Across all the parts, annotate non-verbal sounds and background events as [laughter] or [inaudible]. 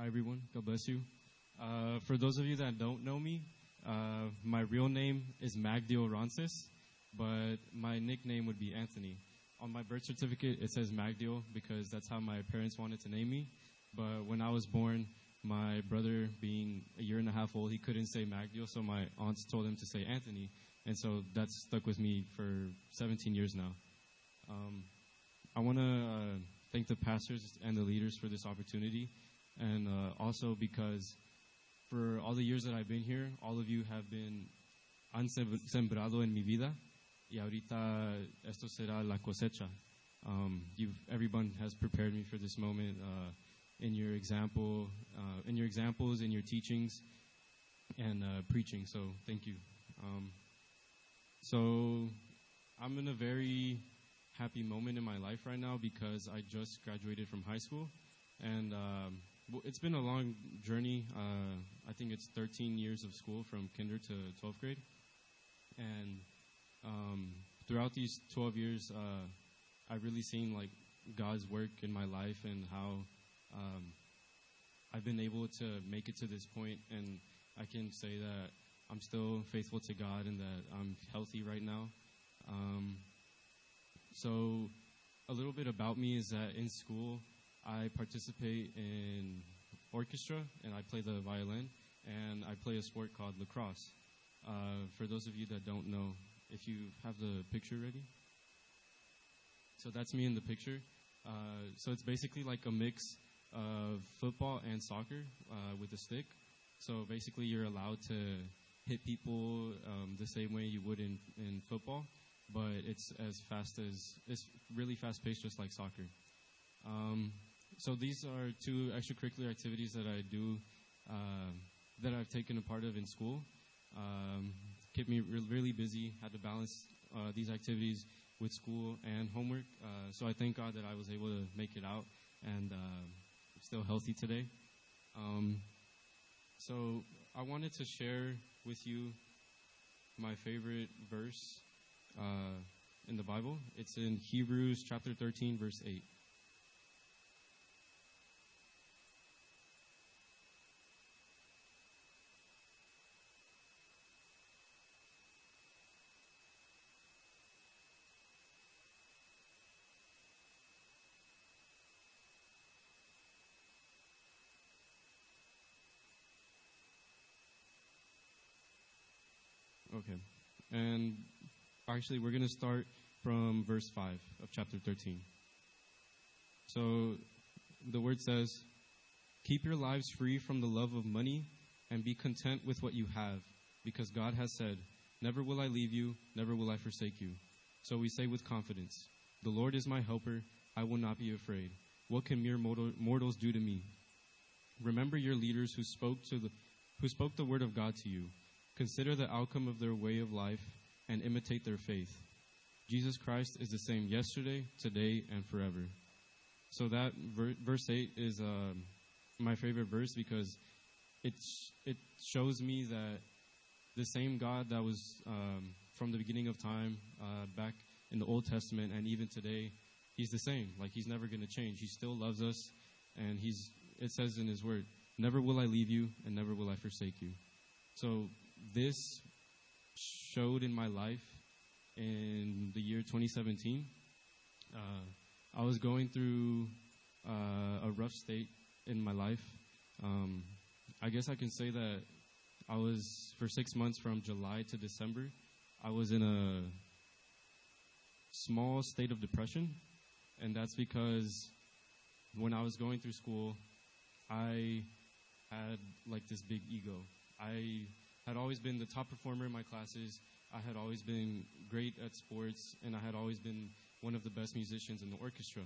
Hi, everyone. God bless you. Uh, for those of you that don't know me, uh, my real name is Magdio Roncis, but my nickname would be Anthony. On my birth certificate, it says Magdio because that's how my parents wanted to name me. But when I was born, my brother, being a year and a half old, he couldn't say Magdio, so my aunts told him to say Anthony. And so that's stuck with me for 17 years now. Um, I want to uh, thank the pastors and the leaders for this opportunity, and uh, also because for all the years that I've been here, all of you have been han sembrado en mi vida, y ahorita esto será la cosecha. Um, everyone has prepared me for this moment uh, in your example, uh, in your examples, in your teachings, and uh, preaching. So thank you. Um, so I'm in a very happy moment in my life right now because I just graduated from high school, and um, it's been a long journey. Uh, I think it's 13 years of school from kinder to 12th grade, and um, throughout these 12 years, uh, I've really seen like God's work in my life and how um, I've been able to make it to this point, and I can say that I'm still faithful to God and that I'm healthy right now. Um, so, a little bit about me is that in school, I participate in orchestra and I play the violin, and I play a sport called lacrosse. Uh, for those of you that don't know, if you have the picture ready. So that's me in the picture. Uh, so it's basically like a mix of football and soccer uh, with a stick. So basically, you're allowed to hit people um, the same way you would in, in football, but it's as fast as it's really fast paced, just like soccer. Um, so these are two extracurricular activities that I do uh, that I've taken a part of in school. Um, kept me re- really busy. Had to balance uh, these activities with school and homework. Uh, so I thank God that I was able to make it out and uh, still healthy today. Um, so I wanted to share with you my favorite verse uh, in the Bible. It's in Hebrews chapter 13, verse 8. Okay. And actually, we're going to start from verse 5 of chapter 13. So the word says, Keep your lives free from the love of money and be content with what you have, because God has said, Never will I leave you, never will I forsake you. So we say with confidence, The Lord is my helper, I will not be afraid. What can mere mortals do to me? Remember your leaders who spoke to the who spoke the word of God to you. Consider the outcome of their way of life and imitate their faith. Jesus Christ is the same yesterday, today, and forever. So that ver- verse 8 is uh, my favorite verse because it, sh- it shows me that the same God that was um, from the beginning of time, uh, back in the Old Testament, and even today, He's the same. Like He's never going to change. He still loves us, and He's. It says in His Word, "Never will I leave you, and never will I forsake you." So this showed in my life in the year 2017. Uh, I was going through uh, a rough state in my life. Um, I guess I can say that I was, for six months from July to December, I was in a small state of depression. And that's because when I was going through school, I had like this big ego. I had always been the top performer in my classes. I had always been great at sports, and I had always been one of the best musicians in the orchestra.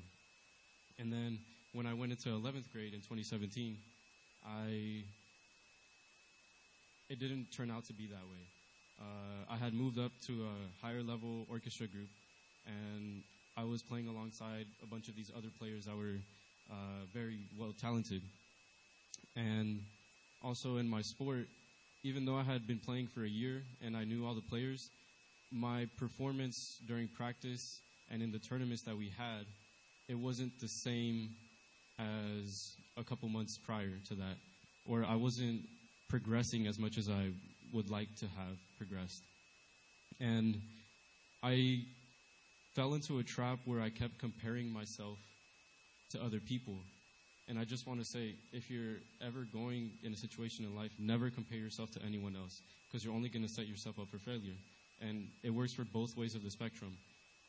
And then when I went into 11th grade in 2017, I it didn't turn out to be that way. Uh, I had moved up to a higher level orchestra group, and I was playing alongside a bunch of these other players that were uh, very well talented. And also in my sport, even though I had been playing for a year and I knew all the players, my performance during practice and in the tournaments that we had, it wasn't the same as a couple months prior to that, or I wasn't progressing as much as I would like to have progressed. And I fell into a trap where I kept comparing myself to other people. And I just want to say if you're ever going in a situation in life, never compare yourself to anyone else because you're only going to set yourself up for failure. And it works for both ways of the spectrum.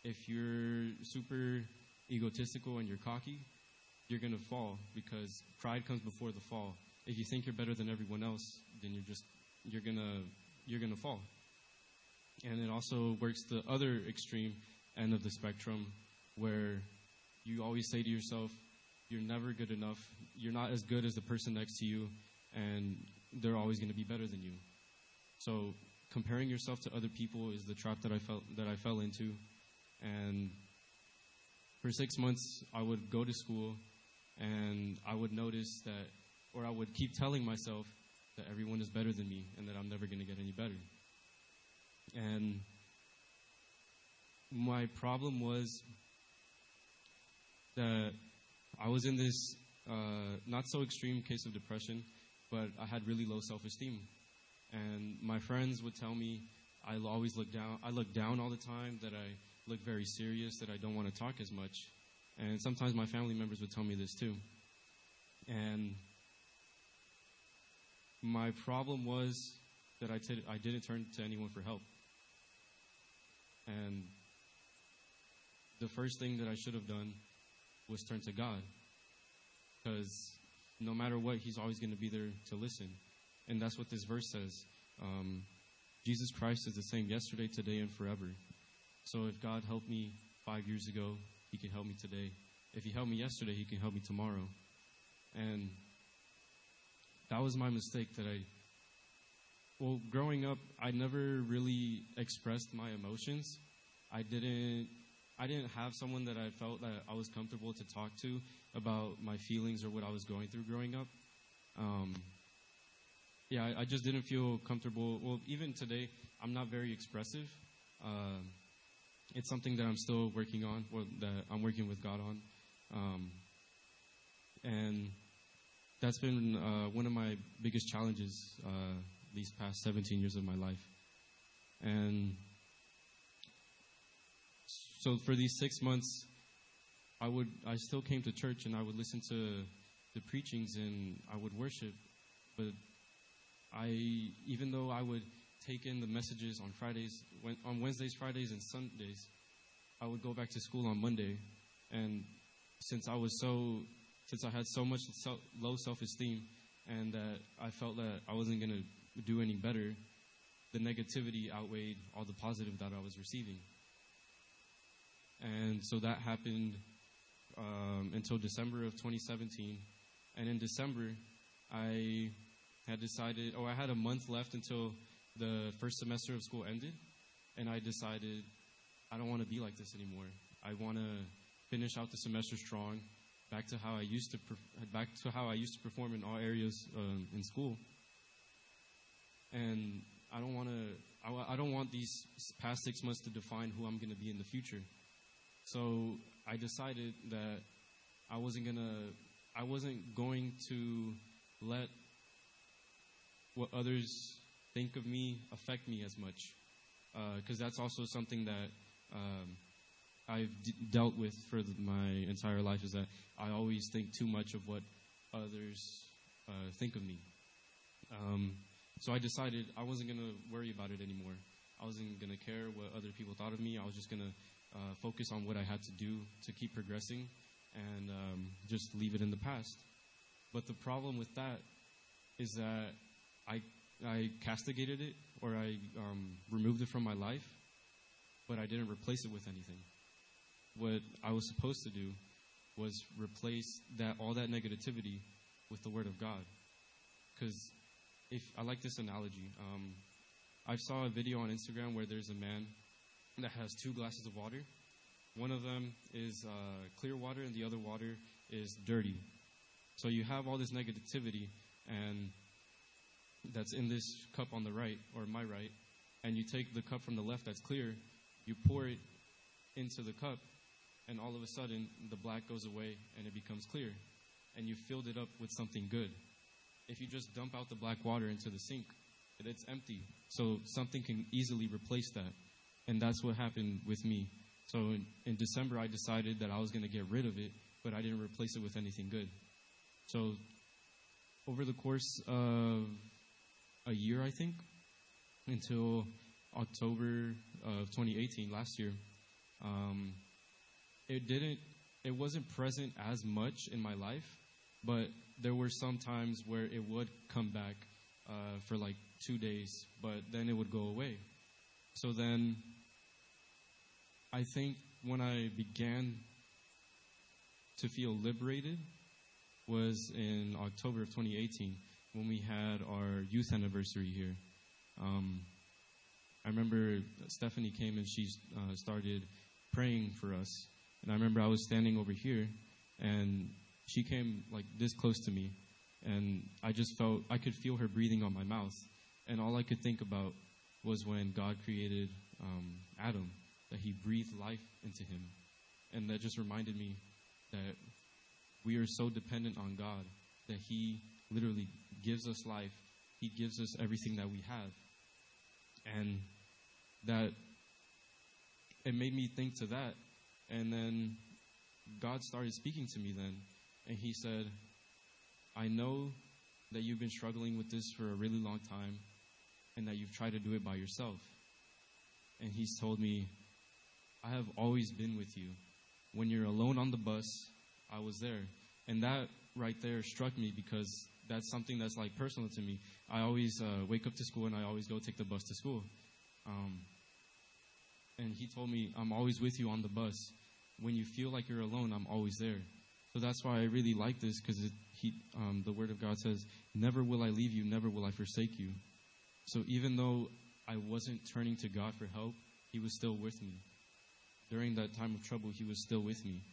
If you're super egotistical and you're cocky, you're going to fall because pride comes before the fall. If you think you're better than everyone else, then you're just you're going to you're going to fall. And it also works the other extreme end of the spectrum where you always say to yourself, you're never good enough. You're not as good as the person next to you, and they're always going to be better than you. So comparing yourself to other people is the trap that I felt that I fell into, and for six months I would go to school, and I would notice that, or I would keep telling myself that everyone is better than me, and that I'm never going to get any better. And my problem was that I was in this uh, not so extreme case of depression, but I had really low self esteem. And my friends would tell me I always look down. I look down all the time. That I look very serious. That I don't want to talk as much. And sometimes my family members would tell me this too. And my problem was that I t- I didn't turn to anyone for help. And the first thing that I should have done was turn to God. Because no matter what, He's always going to be there to listen. And that's what this verse says. Um, Jesus Christ is the same yesterday, today, and forever. So if God helped me five years ago, He can help me today. If He helped me yesterday, He can help me tomorrow. And that was my mistake that I. Well, growing up, I never really expressed my emotions. I didn't I didn't have someone that I felt that I was comfortable to talk to about my feelings or what I was going through growing up. Um, yeah, I, I, just didn't feel comfortable. Well, even today, I'm not very expressive. Uh, it's something that I'm still working on, or that I'm working with God on. Um, and that's been uh, one of my biggest challenges uh, these past 17 years of my life. And so for these six months, I would I still came to church and I would listen to the preachings and I would worship, but I even though I would take in the messages on Fridays, when, on Wednesdays, Fridays, and Sundays, I would go back to school on Monday, and since I was so since I had so much self, low self esteem and that I felt that I wasn't going to do any better, the negativity outweighed all the positive that I was receiving. And so that happened um, until December of 2017. And in December, I had decided, oh, I had a month left until the first semester of school ended. And I decided, I don't want to be like this anymore. I want to finish out the semester strong, back to how I used to, back to how I used to perform in all areas um, in school. And I don't want to, I, I don't want these past six months to define who I'm going to be in the future. So I decided that I wasn't gonna, I wasn't going to let what others think of me affect me as much, because uh, that's also something that um, I've dealt with for my entire life. Is that I always think too much of what others uh, think of me. Um, so I decided I wasn't gonna worry about it anymore. I wasn't gonna care what other people thought of me. I was just gonna uh, focus on what I had to do to keep progressing and um, just leave it in the past. But the problem with that is that I, I castigated it or I um, removed it from my life, but I didn't replace it with anything. What I was supposed to do was replace that all that negativity with the Word of God. Because if I like this analogy, um, I saw a video on Instagram where there's a man that has two glasses of water. One of them is uh, clear water, and the other water is dirty. So you have all this negativity, and that's in this cup on the right, or my right, and you take the cup from the left that's clear, you pour it into the cup, and all of a sudden the black goes away and it becomes clear. and you filled it up with something good. If you just dump out the black water into the sink, it's empty. So something can easily replace that. And that's what happened with me. So in, in December, I decided that I was going to get rid of it, but I didn't replace it with anything good. So over the course of a year, I think, until October of 2018, last year, um, it didn't, it wasn't present as much in my life, but there were some times where it would come back uh, for like two days, but then it would go away. So then, I think when I began to feel liberated was in October of 2018 when we had our youth anniversary here. Um, I remember Stephanie came and she uh, started praying for us. And I remember I was standing over here and she came like this close to me. And I just felt, I could feel her breathing on my mouth. And all I could think about was when God created um, Adam, that he breathed life into him. And that just reminded me that we are so dependent on God that he literally gives us life. He gives us everything that we have. And that it made me think to that. And then God started speaking to me then. And he said, I know that you've been struggling with this for a really long time and that you've tried to do it by yourself. And he's told me, I have always been with you. When you're alone on the bus, I was there. And that right there struck me because that's something that's like personal to me. I always uh, wake up to school and I always go take the bus to school. Um, and he told me, I'm always with you on the bus. When you feel like you're alone, I'm always there. So that's why I really like this because um, the Word of God says, Never will I leave you, never will I forsake you. So even though I wasn't turning to God for help, He was still with me. During that time of trouble, He was still with me.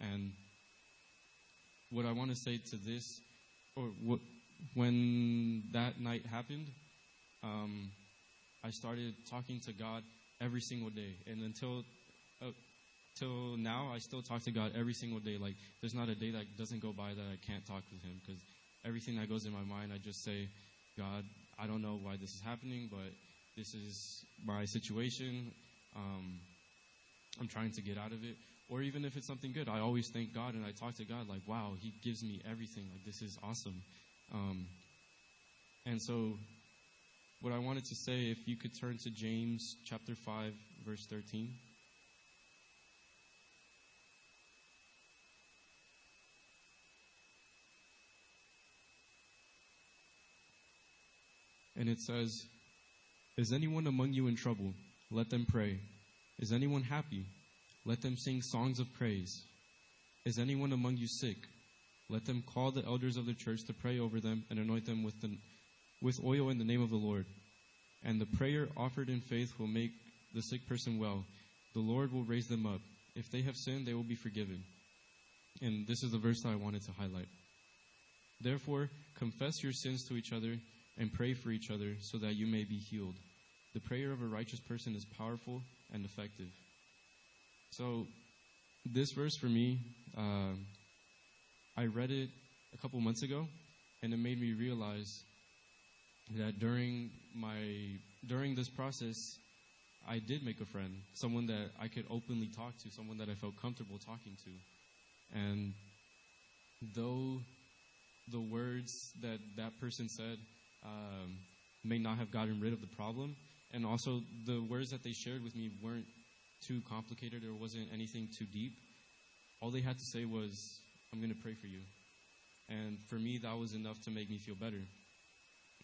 And what I want to say to this, or what, when that night happened, um, I started talking to God every single day, and until uh, till now, I still talk to God every single day. Like there's not a day that doesn't go by that I can't talk with Him because everything that goes in my mind, I just say, God, I don't know why this is happening, but this is my situation. Um, I'm trying to get out of it or even if it's something good, I always thank God and I talk to God like, wow, He gives me everything. Like, this is awesome. Um, and so, what I wanted to say, if you could turn to James chapter 5, verse 13. And it says, Is anyone among you in trouble? Let them pray. Is anyone happy? Let them sing songs of praise. Is anyone among you sick? Let them call the elders of the church to pray over them and anoint them with, the, with oil in the name of the Lord. And the prayer offered in faith will make the sick person well. The Lord will raise them up. If they have sinned, they will be forgiven. And this is the verse that I wanted to highlight. Therefore, confess your sins to each other and pray for each other so that you may be healed. The prayer of a righteous person is powerful and effective. So, this verse for me, uh, I read it a couple months ago, and it made me realize that during my during this process, I did make a friend, someone that I could openly talk to, someone that I felt comfortable talking to, and though the words that that person said um, may not have gotten rid of the problem, and also the words that they shared with me weren't too complicated or wasn't anything too deep. All they had to say was, I'm going to pray for you. And for me, that was enough to make me feel better.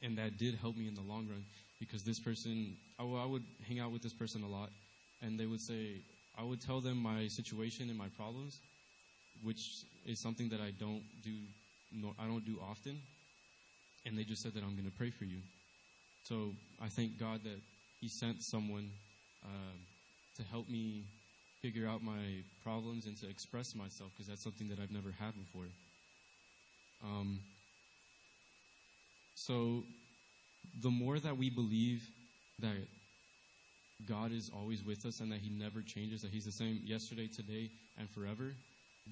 And that did help me in the long run because this person, I, w- I would hang out with this person a lot, and they would say, I would tell them my situation and my problems, which is something that I don't do, no, I don't do often. And they just said that I'm going to pray for you. So I thank God that He sent someone uh, to help me figure out my problems and to express myself because that's something that I've never had before. Um, so, the more that we believe that God is always with us and that He never changes, that He's the same yesterday, today, and forever,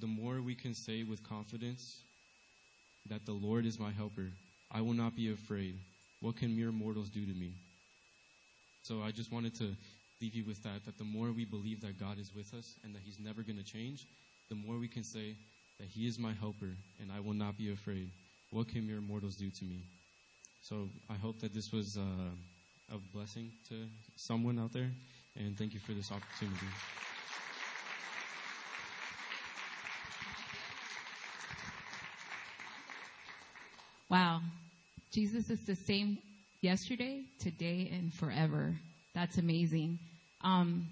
the more we can say with confidence that the Lord is my helper. I will not be afraid. What can mere mortals do to me? So I just wanted to leave you with that, that the more we believe that God is with us and that He's never going to change, the more we can say that He is my helper and I will not be afraid. What can mere mortals do to me? So I hope that this was uh, a blessing to someone out there, and thank you for this opportunity. Wow. Jesus is the same yesterday, today, and forever. That's amazing. Um,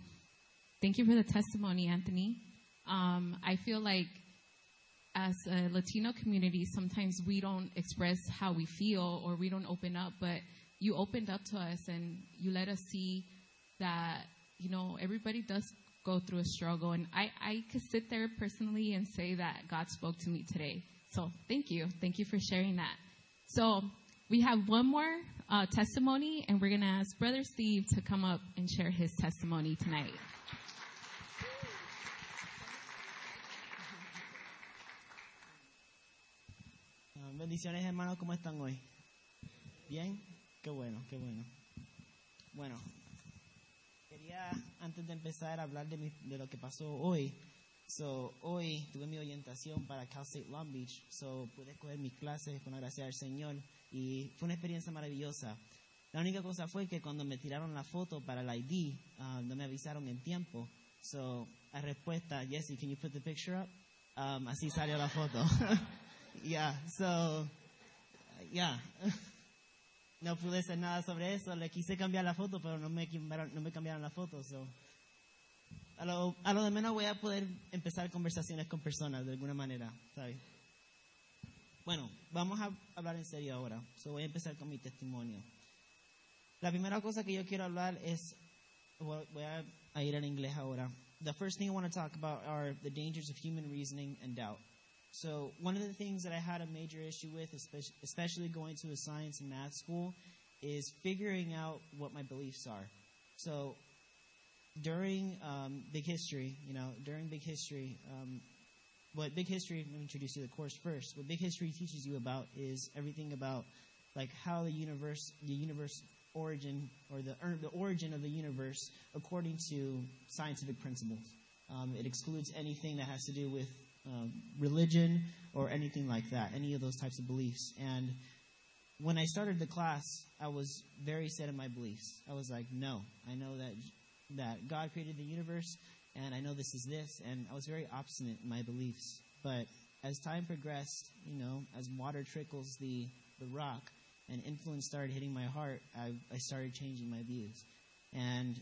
thank you for the testimony, Anthony. Um, I feel like as a Latino community, sometimes we don't express how we feel or we don't open up, but you opened up to us and you let us see that, you know, everybody does go through a struggle. And I, I could sit there personally and say that God spoke to me today. So thank you. Thank you for sharing that. So we have one more uh, testimony, and we're going to ask Brother Steve to come up and share his testimony tonight. Ah, bendiciones hermanos, ¿cómo están hoy? ¿Bien? Qué bueno, qué bueno. Bueno, quería antes de empezar a hablar de, mi- de lo que pasó hoy. So, hoy tuve mi orientación para Cal State Long Beach, so pude coger mis clases con la gracia del Señor y fue una experiencia maravillosa. La única cosa fue que cuando me tiraron la foto para el ID, ah, no me avisaron en tiempo. So, a respuesta, Jesse, can you put the picture up? Um, así salió la foto. [laughs] yeah, so, yeah. [laughs] no pude hacer nada sobre eso. Le quise cambiar la foto, pero no me cambiaron, no me cambiaron la foto. So. A, lo, a lo de menos voy a poder empezar conversaciones con personas de alguna manera, ¿sabes? Bueno, vamos a hablar en serio ahora. So, voy a empezar con mi testimonio. La primera cosa que yo quiero hablar es, voy a ir en inglés ahora. The first thing I want to talk about are the dangers of human reasoning and doubt. So one of the things that I had a major issue with, especially going to a science and math school, is figuring out what my beliefs are. So during um, Big History, you know, during Big History, um, what Big History, let me introduce you to the course first. What Big History teaches you about is everything about like how the universe, the universe origin, or the, or the origin of the universe according to scientific principles. Um, it excludes anything that has to do with um, religion or anything like that, any of those types of beliefs. And when I started the class, I was very set in my beliefs. I was like, no, I know that that God created the universe, and I know this is this, and I was very obstinate in my beliefs. But as time progressed, you know, as water trickles the the rock, and influence started hitting my heart, I, I started changing my views. And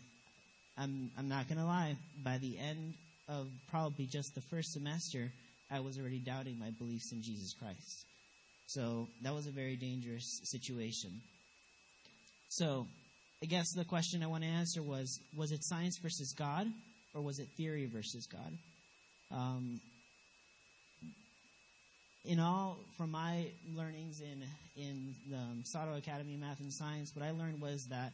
I'm I'm not gonna lie, by the end of probably just the first semester, I was already doubting my beliefs in Jesus Christ. So that was a very dangerous situation. So I guess the question I want to answer was was it science versus God or was it theory versus God? Um, in all, from my learnings in in the Sato Academy of Math and Science, what I learned was that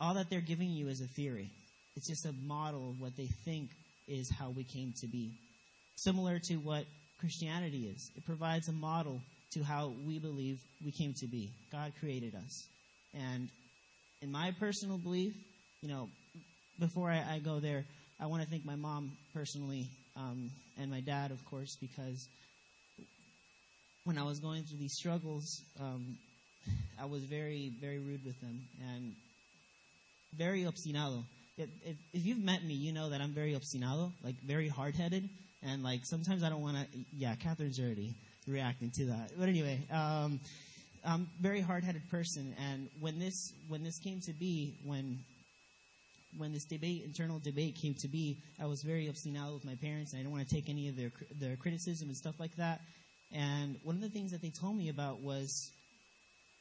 all that they're giving you is a theory. It's just a model of what they think is how we came to be. Similar to what Christianity is. It provides a model to how we believe we came to be. God created us. And in my personal belief, you know, before I, I go there, I want to thank my mom personally um, and my dad, of course, because when I was going through these struggles, um, I was very, very rude with them and very obstinado. If, if, you've met me, you know that I'm very obstinado, like very hard headed, and like sometimes I don't want to. Yeah, Catherine's already reacting to that. But anyway, um, I'm very hard headed person, and when this when this came to be, when when this debate, internal debate came to be, I was very obstinado with my parents, and I didn't want to take any of their their criticism and stuff like that. And one of the things that they told me about was,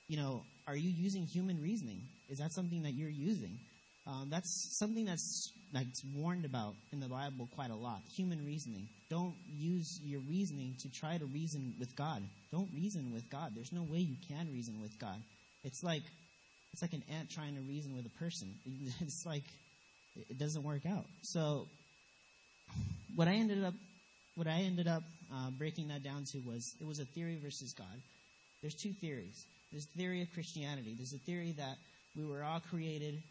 you know, are you using human reasoning? Is that something that you're using? Um, that's something that's like warned about in the Bible quite a lot. Human reasoning. Don't use your reasoning to try to reason with God. Don't reason with God. There's no way you can reason with God. It's like it's like an ant trying to reason with a person. [laughs] It's like it doesn't work out. So what I ended up what I ended up uh, breaking that down to was it was a theory versus God. There's two theories. There's the theory of Christianity. There's a theory that we were all created,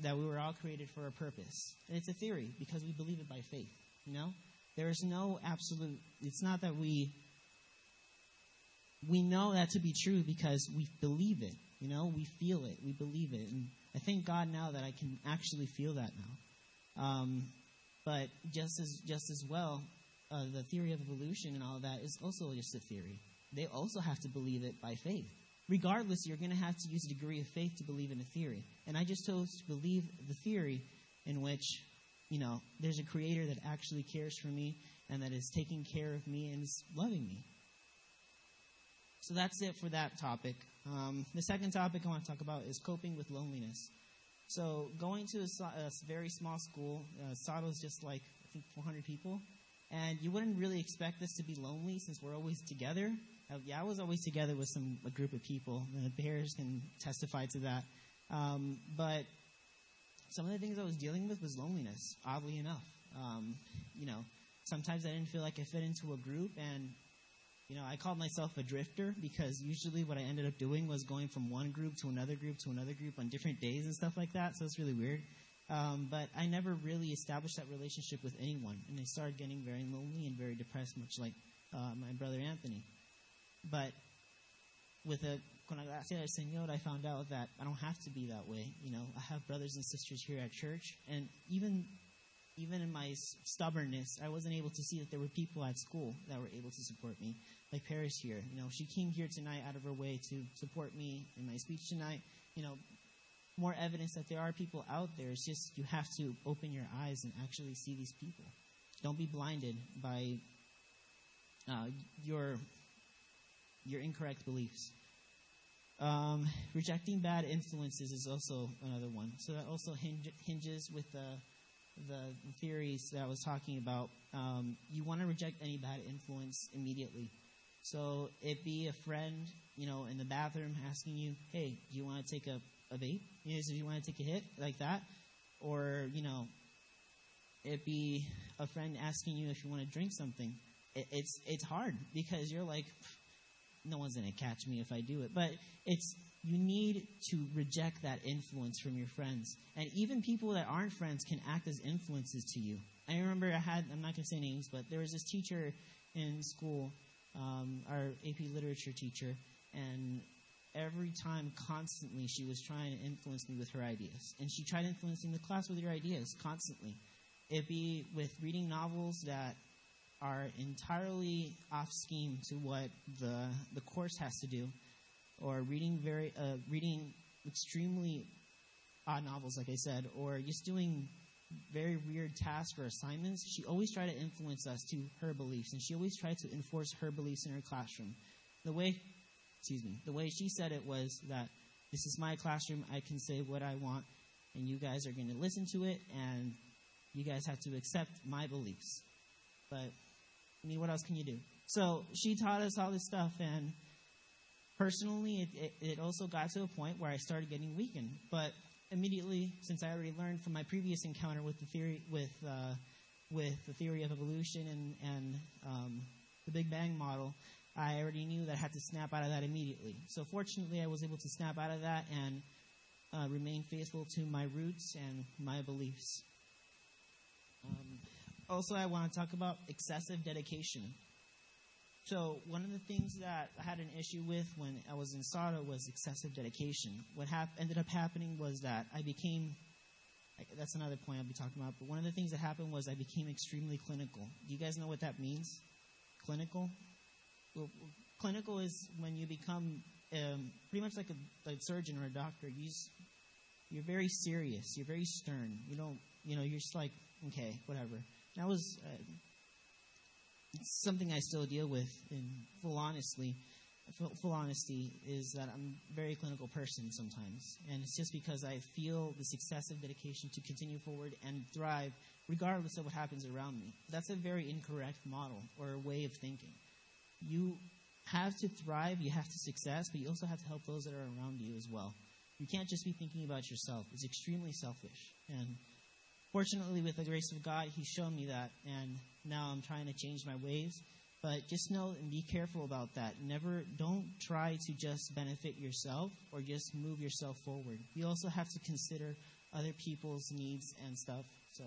that we were all created for a purpose. And it's a theory because we believe it by faith. You know, there is no absolute. It's not that we we know that to be true because we believe it. You know, we feel it, we believe it, and I thank God now that I can actually feel that now. Um, but just as just as well, uh, the theory of evolution and all that is also just a theory. They also have to believe it by faith. Regardless, you're going to have to use a degree of faith to believe in a theory. And I just chose to believe the theory in which, you know, there's a creator that actually cares for me and that is taking care of me and is loving me. So that's it for that topic. Um, the second topic I want to talk about is coping with loneliness. So going to a, a very small school, uh, is just like I think 400 people, and you wouldn't really expect this to be lonely since we're always together. Uh, yeah, I was always together with some a group of people. The Bears can testify to that. Um, but some of the things I was dealing with was loneliness. Oddly enough, um, you know, sometimes I didn't feel like I fit into a group, and you know, I called myself a drifter because usually what I ended up doing was going from one group to another group to another group on different days and stuff like that. So it's really weird. Um, but I never really established that relationship with anyone, and I started getting very lonely and very depressed, much like uh, my brother Anthony. But with a con la gracia del Señor, I found out that I don't have to be that way. You know, I have brothers and sisters here at church, and even even in my stubbornness, I wasn't able to see that there were people at school that were able to support me, like Paris here. You know, she came here tonight out of her way to support me in my speech tonight. You know, more evidence that there are people out there. It's just you have to open your eyes and actually see these people. Don't be blinded by uh, your your incorrect beliefs. Um, rejecting bad influences is also another one. So that also hinge, hinges with the the theories that I was talking about, um, you want to reject any bad influence immediately. So it be a friend, you know, in the bathroom asking you, "Hey, do you want to take a, a vape? You know, do you want to take a hit like that?" Or you know, it be a friend asking you if you want to drink something. It, it's it's hard because you're like, no one's gonna catch me if I do it. But it's you need to reject that influence from your friends. And even people that aren't friends can act as influences to you. I remember I had, I'm not going to say names, but there was this teacher in school, um, our AP literature teacher, and every time, constantly, she was trying to influence me with her ideas. And she tried influencing the class with her ideas constantly. It'd be with reading novels that are entirely off scheme to what the, the course has to do or reading very uh, reading extremely odd novels, like I said, or just doing very weird tasks or assignments, she always tried to influence us to her beliefs, and she always tried to enforce her beliefs in her classroom. The way, excuse me, the way she said it was that this is my classroom, I can say what I want, and you guys are going to listen to it, and you guys have to accept my beliefs. But I mean, what else can you do? So she taught us all this stuff, and Personally, it, it, it also got to a point where I started getting weakened. But immediately, since I already learned from my previous encounter with the theory with uh, with the theory of evolution and and um, the Big Bang model, I already knew that I had to snap out of that immediately. So fortunately, I was able to snap out of that and uh, remain faithful to my roots and my beliefs. Um, also, I want to talk about excessive dedication. So one of the things that I had an issue with when I was in Sato was excessive dedication. What hap- ended up happening was that I became, that's another point I'll be talking about, but one of the things that happened was I became extremely clinical. Do you guys know what that means? Clinical? Well, clinical is when you become um, pretty much like a, a, surgeon or a doctor. You you're very serious. You're very stern. You don't, you know, you're just like, okay, whatever. And I was, uh, it's something I still deal with in full honestly. Full honesty is that I'm a very clinical person sometimes, and it's just because I feel this excessive dedication to continue forward and thrive, regardless of what happens around me. That's a very incorrect model or way of thinking. You have to thrive, you have to success, but you also have to help those that are around you as well. You can't just be thinking about yourself. It's extremely selfish, and fortunately, with the grace of God, He's shown me that, and now I'm trying to change my ways. But just know and be careful about that. Never, don't try to just benefit yourself or just move yourself forward. You also have to consider other people's needs and stuff. So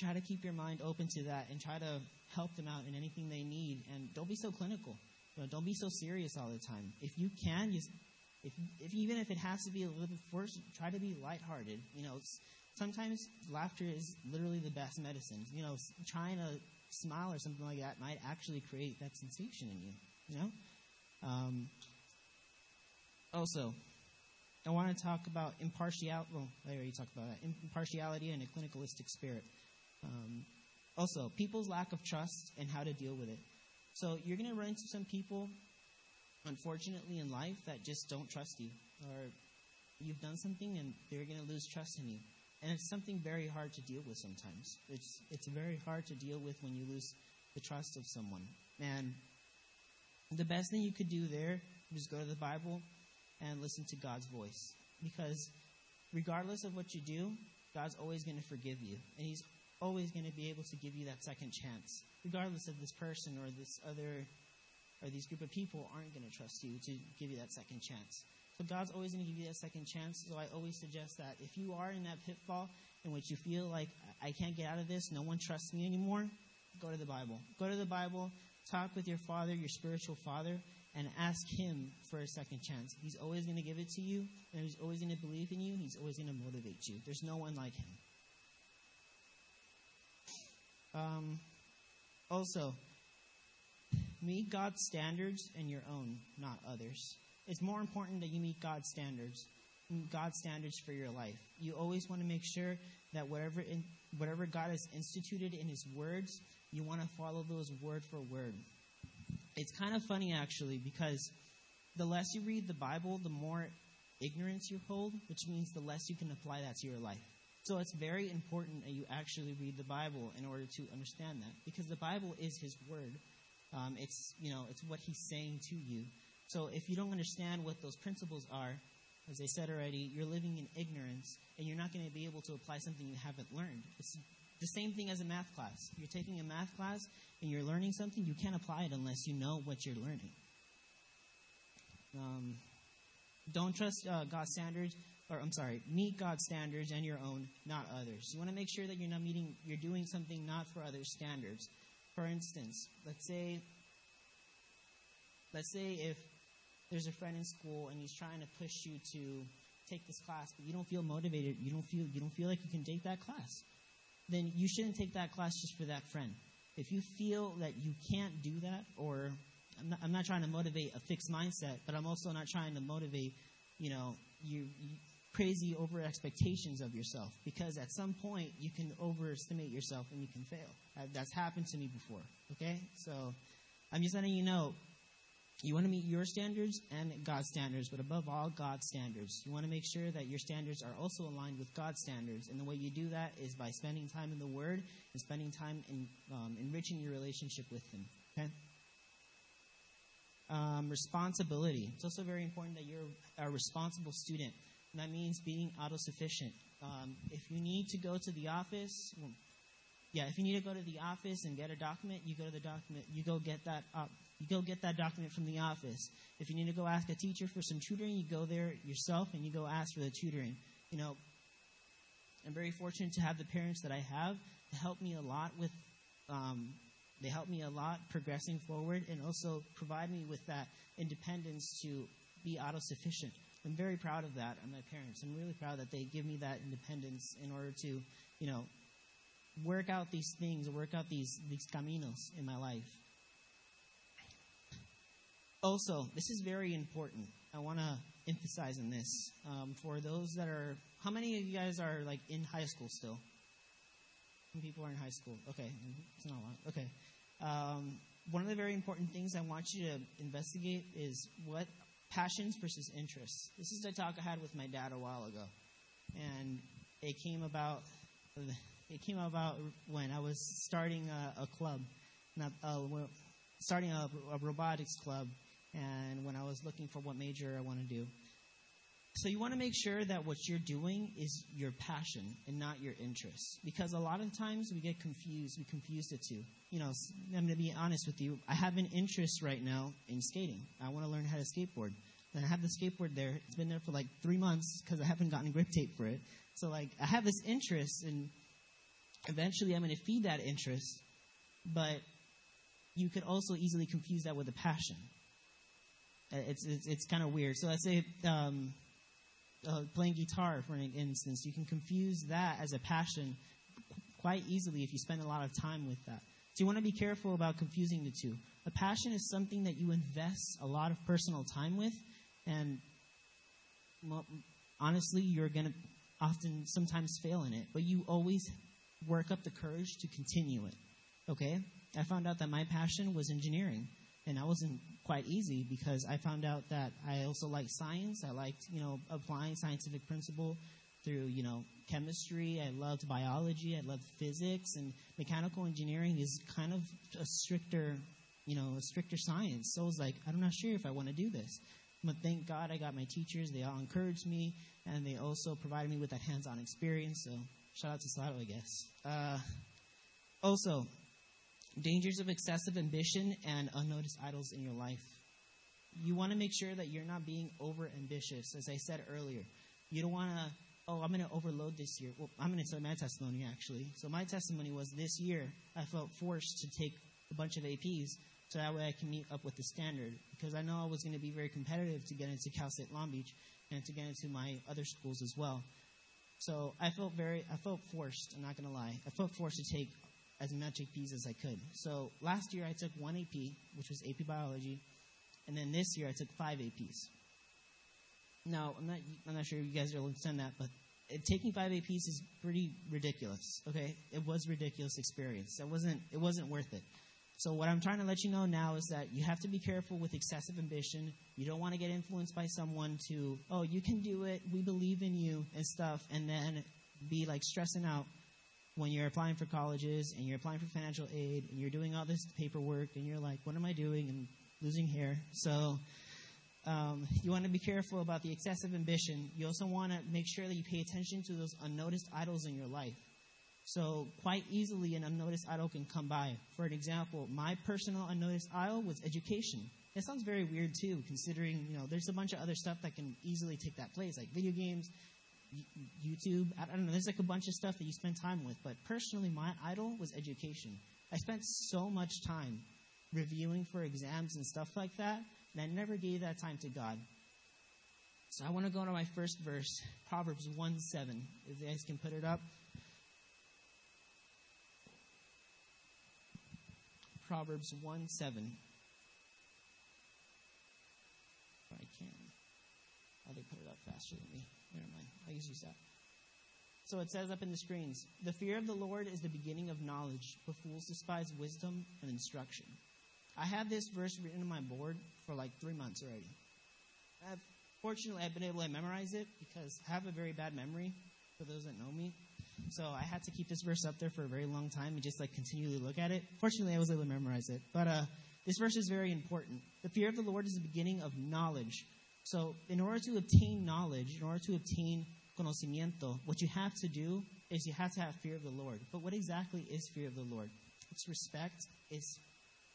try to keep your mind open to that and try to help them out in anything they need. And don't be so clinical. You know, don't be so serious all the time. If you can, just if, if even if it has to be a little bit forced, try to be lighthearted. You know, sometimes laughter is literally the best medicine. You know, trying to smile or something like that might actually create that sensation in you. You know. Um, also, I want to talk about impartiality. Well, I already talked about that. Impartiality and a clinicalistic spirit. Um, also, people's lack of trust and how to deal with it. So you're going to run into some people, unfortunately, in life that just don't trust you, or you've done something and they're going to lose trust in you. And it's something very hard to deal with sometimes. It's, it's very hard to deal with when you lose the trust of someone. And the best thing you could do there is go to the Bible and listen to God's voice. Because regardless of what you do, God's always going to forgive you. And He's always going to be able to give you that second chance, regardless of this person or this other or these group of people aren't going to trust you to give you that second chance. So God's always going to give you that second chance. So I always suggest that if you are in that pitfall in which you feel like I can't get out of this, no one trusts me anymore, go to the Bible. Go to the Bible, talk with your father, your spiritual father, and ask him for a second chance. He's always going to give it to you, and he's always going to believe in you. He's always going to motivate you. There's no one like him. Um, also, meet God's standards and your own, not others. It's more important that you meet God's standards, God's standards for your life. You always want to make sure that whatever in, whatever God has instituted in His words, you want to follow those word for word. It's kind of funny actually because the less you read the Bible, the more ignorance you hold, which means the less you can apply that to your life. So it's very important that you actually read the Bible in order to understand that, because the Bible is His Word. Um, it's you know it's what He's saying to you. So if you don't understand what those principles are, as I said already, you're living in ignorance, and you're not going to be able to apply something you haven't learned. It's the same thing as a math class. You're taking a math class and you're learning something, you can't apply it unless you know what you're learning. Um, don't trust uh, God's standards or I'm sorry, meet God's standards and your own, not others. You want to make sure that you're not meeting, you're doing something not for others' standards. For instance, let's say, let's say if there's a friend in school and he's trying to push you to take this class, but you don't feel motivated, you don't feel, you don't feel like you can take that class, then you shouldn't take that class just for that friend. If you feel that you can't do that, or I'm not, I'm not trying to motivate a fixed mindset, but I'm also not trying to motivate, you know, you, you crazy over expectations of yourself because at some point you can overestimate yourself and you can fail. That's happened to me before. Okay? So I'm just letting you know you want to meet your standards and God's standards, but above all, God's standards. You want to make sure that your standards are also aligned with God's standards. And the way you do that is by spending time in the Word and spending time in um, enriching your relationship with Him. Okay? Um, responsibility. It's also very important that you're a responsible student. And that means being autosufficient. Um, if you need to go to the office, yeah, if you need to go to the office and get a document, you go to the document. You go get that. Uh, you go get that document from the office. If you need to go ask a teacher for some tutoring, you go there yourself and you go ask for the tutoring. You know, I'm very fortunate to have the parents that I have to help me a lot with. Um, they help me a lot progressing forward and also provide me with that independence to be autosufficient. I'm very proud of that. I'm my parents. I'm really proud that they give me that independence in order to, you know, work out these things, work out these these caminos in my life. Also, this is very important. I want to emphasize on this um, for those that are. How many of you guys are like in high school still? Some people are in high school. Okay, it's not a lot. Okay. Um, one of the very important things I want you to investigate is what passions versus interests. This is a talk I had with my dad a while ago, and it came about. It came about when I was starting a, a club, not uh, starting a, a, robotics club, and when I was looking for what major I want to do. So you want to make sure that what you're doing is your passion and not your interest. Because a lot of times we get confused. We confuse the two. You know, I'm going to be honest with you. I have an interest right now in skating. I want to learn how to skateboard. And I have the skateboard there. It's been there for like three months because I haven't gotten grip tape for it. So like I have this interest and eventually I'm going to feed that interest. But you could also easily confuse that with a passion. Uh, It's, it's, it's kind of weird. So let's say, um, uh, playing guitar, for an instance, you can confuse that as a passion quite easily if you spend a lot of time with that. So you want to be careful about confusing the two. A passion is something that you invest a lot of personal time with, and mo- honestly, you're going to often sometimes fail in it, but you always work up the courage to continue it. Okay? I found out that my passion was engineering, and that wasn't quite easy because I found out that I also liked science. I liked, you know, applying scientific principle through, you know, chemistry. I loved biology. I loved physics, and mechanical engineering is kind of a stricter, you know, a stricter science. So I was like, I'm not sure if I want to do this. But thank God I got my teachers. They all encouraged me, and they also provided me with that hands-on experience. So shout out to Sato, I guess. Uh, also, dangers of excessive ambition and unnoticed idols in your life. You want to make sure that you're not being over ambitious. As I said earlier, you don't want to, oh, I'm going to overload this year. Well, I'm going to tell my testimony actually. So, my testimony was this year I felt forced to take a bunch of APs so that way I can meet up with the standard because I know I was going to be very competitive to get into Cal State Long Beach and to get into my other schools as well. So I felt very, I felt forced. I'm not gonna lie. I felt forced to take as much APs as I could. So last year I took one AP, which was AP Biology, and then this year I took five APs. Now I'm not, I'm not sure you guys will understand that, but it, taking five APs is pretty ridiculous. Okay, it was ridiculous experience. It wasn't, it wasn't worth it. So what I'm trying to let you know now is that you have to be careful with excessive ambition. You don't want to get influenced by someone to, oh, you can do it, we believe in you and stuff, and then be like stressing out when you're applying for colleges and you're applying for financial aid and you're doing all this paperwork and you're like, what am I doing? And losing hair. So um, you want to be careful about the excessive ambition. You also want to make sure that you pay attention to those unnoticed idols in your life. So quite easily, an unnoticed idol can come by. For an example, my personal unnoticed idol was education. It sounds very weird too, considering you know there's a bunch of other stuff that can easily take that place, like video games, YouTube. I don't know. There's like a bunch of stuff that you spend time with. But personally, my idol was education. I spent so much time reviewing for exams and stuff like that, and I never gave that time to God. So I want to go to my first verse, Proverbs 1 7. If you guys can put it up. Proverbs 1 7. If I can. Oh, they put it up faster than me. I just use that. So it says up in the screens The fear of the Lord is the beginning of knowledge, but fools despise wisdom and instruction. I have this verse written on my board for like three months already. I've, fortunately, I've been able to memorize it because I have a very bad memory, for those that know me. So I had to keep this verse up there for a very long time and just like continually look at it. Fortunately, I was able to memorize it. But uh, this verse is very important. The fear of the Lord is the beginning of knowledge. So in order to obtain knowledge, in order to obtain conocimiento, what you have to do is you have to have fear of the Lord. But what exactly is fear of the Lord? It's respect. It's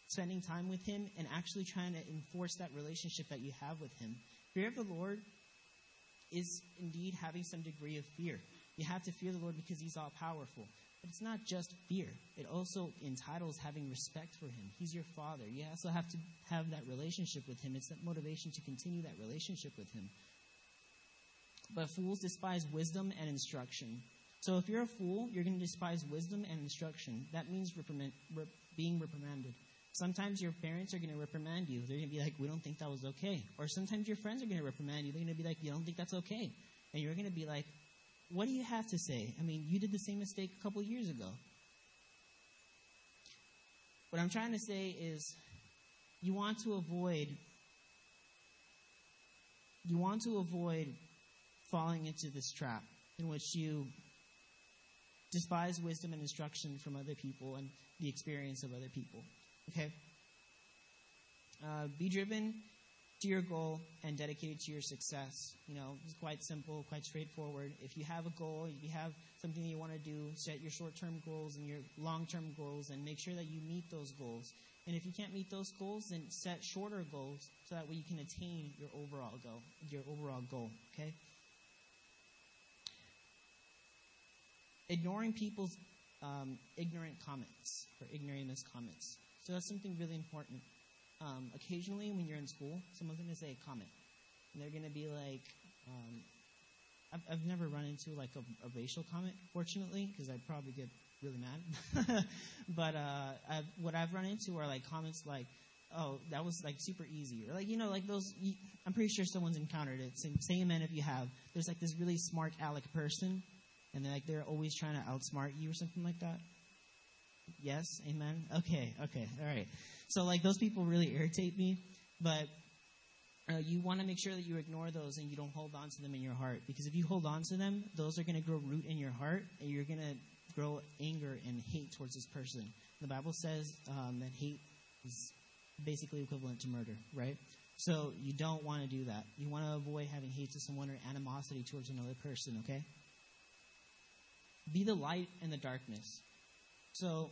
spending time with Him and actually trying to enforce that relationship that you have with Him. Fear of the Lord is indeed having some degree of fear. You have to fear the Lord because He's all powerful. But it's not just fear, it also entitles having respect for Him. He's your Father. You also have to have that relationship with Him. It's that motivation to continue that relationship with Him. But fools despise wisdom and instruction. So if you're a fool, you're going to despise wisdom and instruction. That means reprimand, rep, being reprimanded. Sometimes your parents are going to reprimand you. They're going to be like, we don't think that was okay. Or sometimes your friends are going to reprimand you. They're going to be like, you don't think that's okay. And you're going to be like, what do you have to say? I mean, you did the same mistake a couple years ago. What I'm trying to say is you want to avoid you want to avoid falling into this trap in which you despise wisdom and instruction from other people and the experience of other people. Okay? Uh, be driven to your goal and dedicated to your success. You know, it's quite simple, quite straightforward. If you have a goal, if you have something you want to do, set your short term goals and your long term goals and make sure that you meet those goals. And if you can't meet those goals, then set shorter goals so that way you can attain your overall goal, your overall goal, okay? Ignoring people's um, ignorant comments or ignoramus comments. So that's something really important. Um, occasionally, when you're in school, someone's going to say a comment, and they're going to be like, um, I've, I've never run into like a, a racial comment, fortunately, because I'd probably get really mad. [laughs] but uh, I've, what I've run into are like comments like, "Oh, that was like super easy," or like you know, like those. I'm pretty sure someone's encountered it. Say, say amen if you have. There's like this really smart aleck person, and they're like they're always trying to outsmart you or something like that. Yes, amen. Okay, okay, all right. So like those people really irritate me, but uh, you want to make sure that you ignore those and you don't hold on to them in your heart because if you hold on to them, those are going to grow root in your heart and you're going to grow anger and hate towards this person. The Bible says um, that hate is basically equivalent to murder, right? So you don't want to do that. You want to avoid having hate to someone or animosity towards another person, okay? Be the light in the darkness. So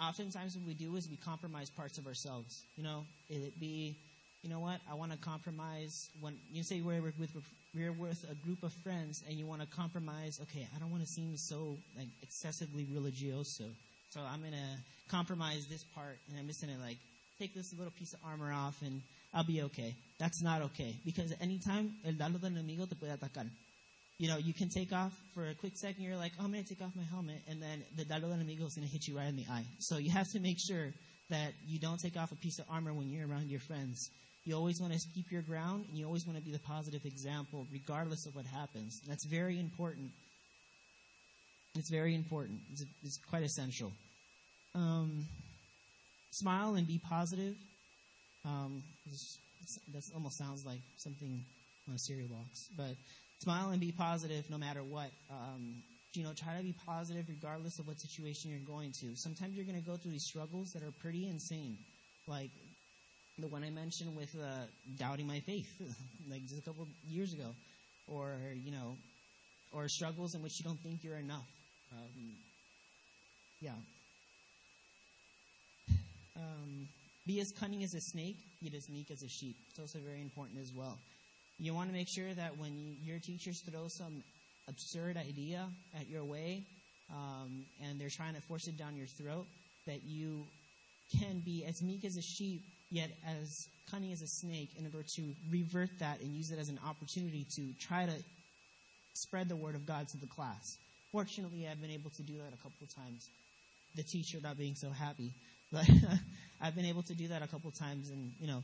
oftentimes what we do is we compromise parts of ourselves. You know, it be, you know what, I want to compromise when you say we're with we're with a group of friends and you want to compromise. Okay, I don't want to seem so like excessively religioso, so I'm gonna compromise this part, and I'm just gonna like take this little piece of armor off, and I'll be okay. That's not okay because anytime el dardo del enemigo te puede atacar. You know, you can take off for a quick second. You're like, oh, I'm going to take off my helmet, and then the dardo del enemigo is going to hit you right in the eye. So you have to make sure that you don't take off a piece of armor when you're around your friends. You always want to keep your ground, and you always want to be the positive example, regardless of what happens. That's very important. It's very important. It's, it's quite essential. Um, smile and be positive. Um, that almost sounds like something on a cereal box, but smile and be positive no matter what. Um, you know, try to be positive regardless of what situation you're going to. Sometimes you're going to go through these struggles that are pretty insane, like the one I mentioned with uh, doubting my faith, [laughs] like just a couple years ago, or you know, or struggles in which you don't think you're enough. Um, yeah. [sighs] Um, be as cunning as a snake, yet as meek as a sheep. It's also very important as well. You want to make sure that when your teachers throw some absurd idea at your way um, and they're trying to force it down your throat, that you can be as meek as a sheep, yet as cunning as a snake in order to revert that and use it as an opportunity to try to spread the word of God to the class. Fortunately, I've been able to do that a couple of times. The teacher not being so happy, but [laughs] I've been able to do that a couple of times, and you know,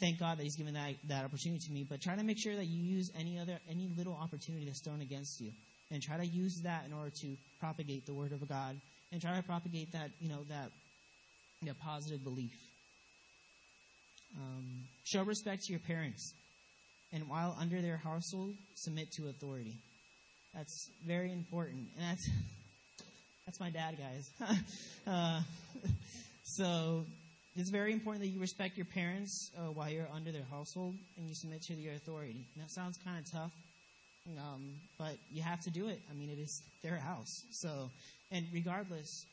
thank God that He's given that, that opportunity to me. But try to make sure that you use any other, any little opportunity that's thrown against you. And try to use that in order to propagate the Word of God. And try to propagate that, you know, that, that positive belief. Um, show respect to your parents. And while under their household, submit to authority. That's very important. And that's, [laughs] that's my dad, guys. [laughs] uh, [laughs] so it's very important that you respect your parents uh, while you're under their household and you submit to their authority. And that sounds kind of tough, um, but you have to do it. I mean, it is their house. So, and regardless,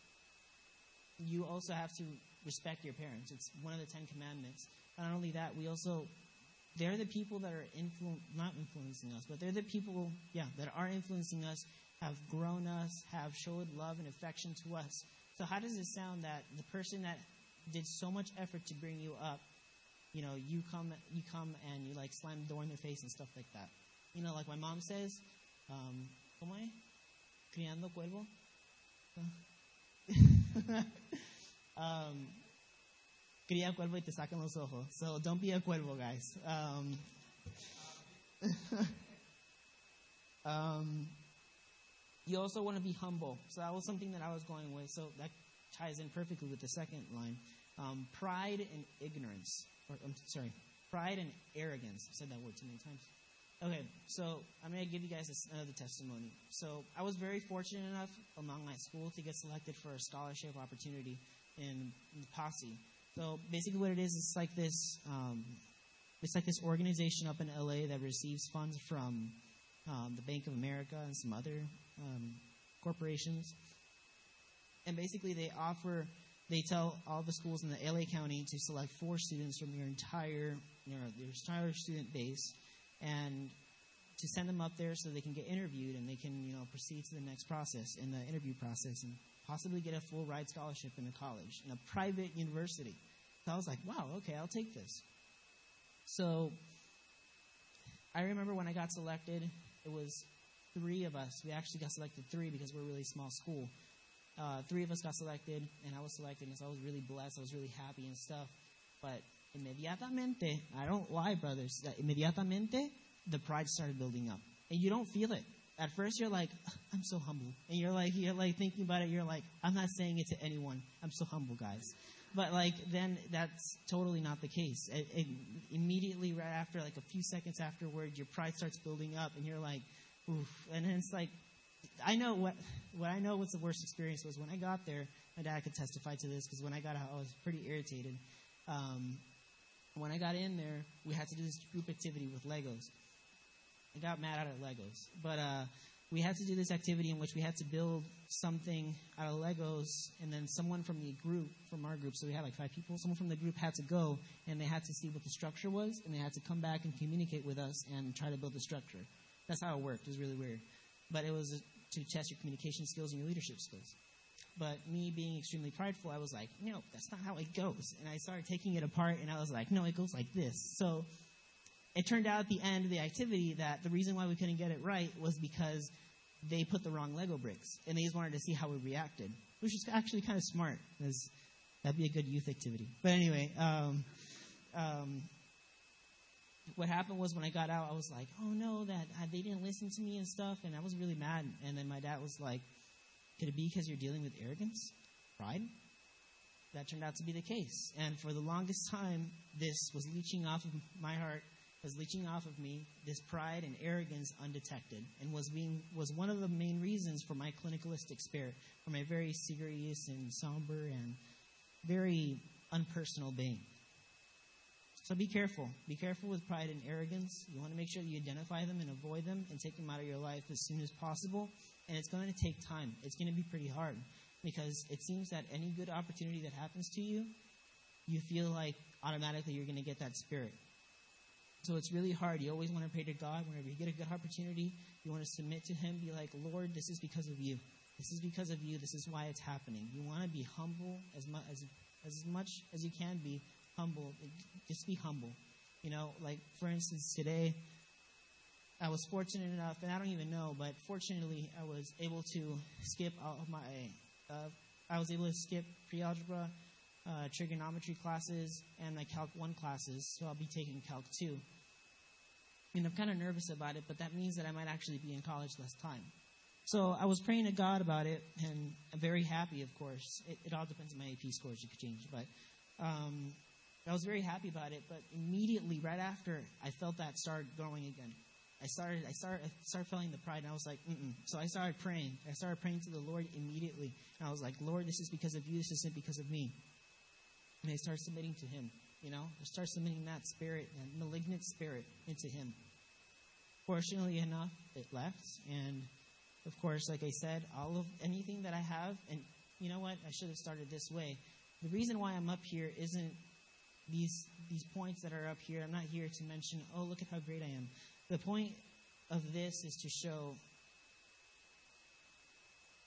you also have to respect your parents. It's one of the Ten Commandments. Not only that, we also they're the people that are influ- not influencing us, but they're the people, yeah, that are influencing us, have grown us, have showed love and affection to us. So how does it sound that the person that did so much effort to bring you up, you know, you come, you come and you like slam the door in their face and stuff like that. You know, like my mom says, um, ¿cómo es? Criando cuervo. [laughs] um, cría cuervo y te sacan los ojos. So don't be a cuervo, guys. Um, [laughs] um, you also want to be humble. So that was something that I was going with. So that ties in perfectly with the second line. Um, pride and ignorance. Or, I'm sorry, pride and arrogance. I've said that word too many times. Okay, so I'm going to give you guys another testimony. So I was very fortunate enough among my school to get selected for a scholarship opportunity in, in Posse. So basically, what it is, it's like this. Um, it's like this organization up in LA that receives funds from um, the Bank of America and some other um, corporations. And basically, they offer, they tell all the schools in the LA County to select four students from your entire, you know, your entire student base, and to send them up there so they can get interviewed and they can, you know, proceed to the next process in the interview process and possibly get a full ride scholarship in a college in a private university. So I was like, wow, okay, I'll take this. So I remember when I got selected, it was three of us. We actually got selected three because we're a really small school. Uh, three of us got selected, and I was selected, and so I was really blessed. I was really happy and stuff. But inmediatamente, I don't lie, brothers, inmediatamente, the pride started building up. And you don't feel it. At first, you're like, I'm so humble. And you're like, you're like thinking about it, you're like, I'm not saying it to anyone. I'm so humble, guys. But like, then that's totally not the case. It, it, immediately, right after, like a few seconds afterward, your pride starts building up, and you're like, oof. And it's like, I know what what I know. was the worst experience was when I got there. My dad could testify to this because when I got out, I was pretty irritated. Um, when I got in there, we had to do this group activity with Legos. I got mad out of Legos, but uh, we had to do this activity in which we had to build something out of Legos, and then someone from the group, from our group, so we had like five people, someone from the group had to go, and they had to see what the structure was, and they had to come back and communicate with us and try to build the structure. That's how it worked. It was really weird. But it was to test your communication skills and your leadership skills. But me being extremely prideful, I was like, no, that's not how it goes. And I started taking it apart, and I was like, no, it goes like this. So it turned out at the end of the activity that the reason why we couldn't get it right was because they put the wrong Lego bricks, and they just wanted to see how we reacted, which is actually kind of smart, because that'd be a good youth activity. But anyway, um, um, what happened was when I got out, I was like, oh no, that uh, they didn't listen to me and stuff, and I was really mad. And then my dad was like, could it be because you're dealing with arrogance, pride? That turned out to be the case. And for the longest [laughs] time, this was leeching off of my heart, was leeching off of me, this pride and arrogance undetected, and was being was one of the main reasons for my clinicalistic spirit, for my very serious and somber and very unpersonal being. So be careful. Be careful with pride and arrogance. You want to make sure you identify them and avoid them and take them out of your life as soon as possible. And it's going to take time. It's going to be pretty hard because it seems that any good opportunity that happens to you, you feel like automatically you're going to get that spirit. So it's really hard. You always want to pray to God whenever you get a good opportunity. You want to submit to Him. Be like, Lord, this is because of you. This is because of you. This is why it's happening. You want to be humble as much as, as much as you can be humble. Just be humble. You know, like for instance, today I was fortunate enough, and I don't even know, but fortunately, I was able to skip all of my. Uh, I was able to skip pre-algebra, uh, trigonometry classes, and my Calc 1 classes, so I'll be taking Calc 2. And I'm kind of nervous about it, but that means that I might actually be in college less time. So I was praying to God about it, and I'm very happy, of course. It, it all depends on my AP scores, you could change, but um, I was very happy about it, but immediately, right after, I felt that start going again. I started, I started, I started feeling the pride, and I was like, mm So I started praying. I started praying to the Lord immediately, and I was like, Lord, this is because of you. This isn't because of me. And I started submitting to Him. You know, I started submitting that spirit, that malignant spirit, into Him. Fortunately enough, it left, and of course, like I said, all of anything that I have, and you know what? I should have started this way. The reason why I'm up here isn't these these points that are up here. I'm not here to mention, oh, look at how great I am. The point of this is to show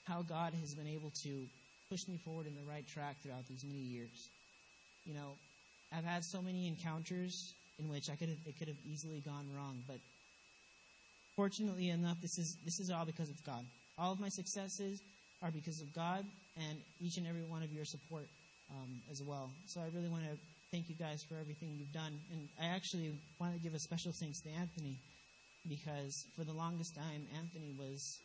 how God has been able to push me forward in the right track throughout these many years. You know, I've had so many encounters in which I could have, it could have easily gone wrong, but fortunately enough, this is this is all because of God. All of my successes are because of God and each and every one of your support um, as well. So I really want to thank you guys for everything you've done. And I actually want to give a special thanks to Anthony because for the longest time, Anthony was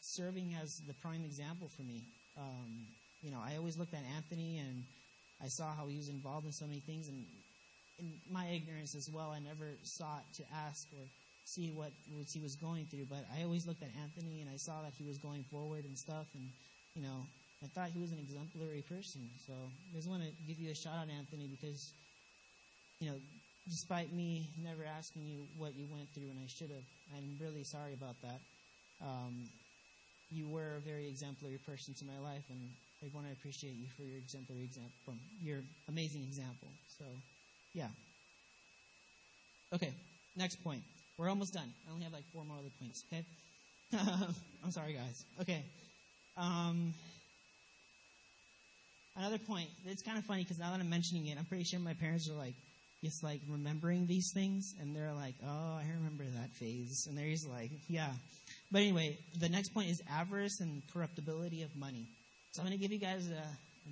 serving as the prime example for me. Um, you know, I always looked at Anthony and I saw how he was involved in so many things, and in my ignorance as well, I never sought to ask or see what, what he was going through. But I always looked at Anthony and I saw that he was going forward and stuff, and you know, I thought he was an exemplary person. So I just want to give you a shout out, Anthony, because, you know, despite me never asking you what you went through, and I should have. I'm really sorry about that. Um, you were a very exemplary person to my life, and I want to appreciate you for your exemplary example, your amazing example. So, yeah. Okay, next point. We're almost done. I only have like four more other points. Okay. [laughs] I'm sorry, guys. Okay. Um, another point. It's kind of funny because now that I'm mentioning it, I'm pretty sure my parents are like, just like remembering these things, and they're like, "Oh, I remember that phase," and they're just like, "Yeah." But anyway, the next point is avarice and corruptibility of money. So I'm going to give you guys a,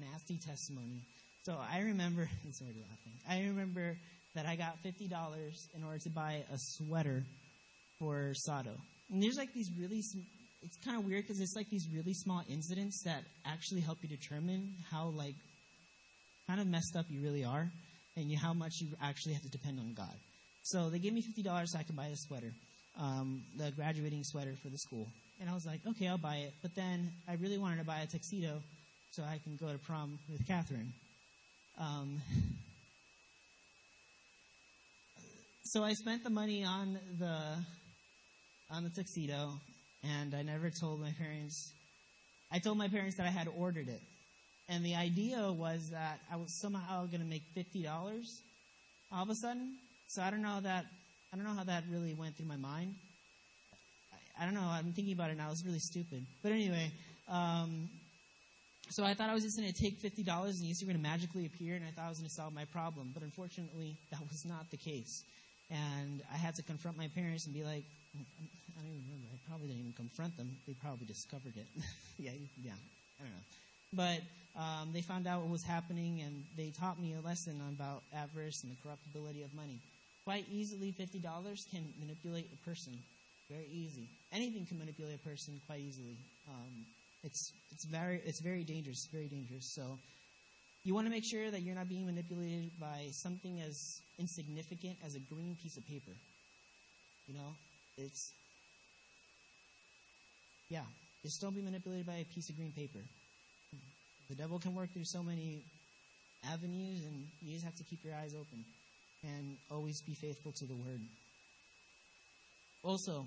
nasty testimony. So I remember, [laughs] sorry laughing. I remember that I got fifty dollars in order to buy a sweater for Sato. And there's like these really, it's kind of weird because it's like these really small incidents that actually help you determine how like kind of messed up you really are and you, how much you actually have to depend on God. So they gave me fifty dollars so I could buy a sweater, um, the graduating sweater for the school. And I was like, okay, I'll buy it. But then I really wanted to buy a tuxedo so I can go to prom with Catherine. Um, [laughs] so I spent the money on the on the tuxedo, and I never told my parents. I told my parents that I had ordered it, and the idea was that I was somehow going to make fifty dollars all of a sudden. So I don't know that I don't know how that really went through my mind. I, I don't know. I'm thinking about it now. It's really stupid. But anyway, um, so I thought I was just going to take fifty dollars and these were going to magically appear, and I thought I was going to solve my problem. But unfortunately, that was not the case. And I had to confront my parents and be like, I don't even remember. I probably didn't even confront them. They probably discovered it. [laughs] yeah, yeah. I don't know. But um, they found out what was happening, and they taught me a lesson about avarice and the corruptibility of money. Quite easily, $50 can manipulate a person. Very easy. Anything can manipulate a person quite easily. Um, it's, it's, very, it's very dangerous, very dangerous. So you want to make sure that you're not being manipulated by something as insignificant as a green piece of paper. You know, it's, yeah, just don't be manipulated by a piece of green paper. The devil can work through so many avenues, and you just have to keep your eyes open and always be faithful to the word. Also,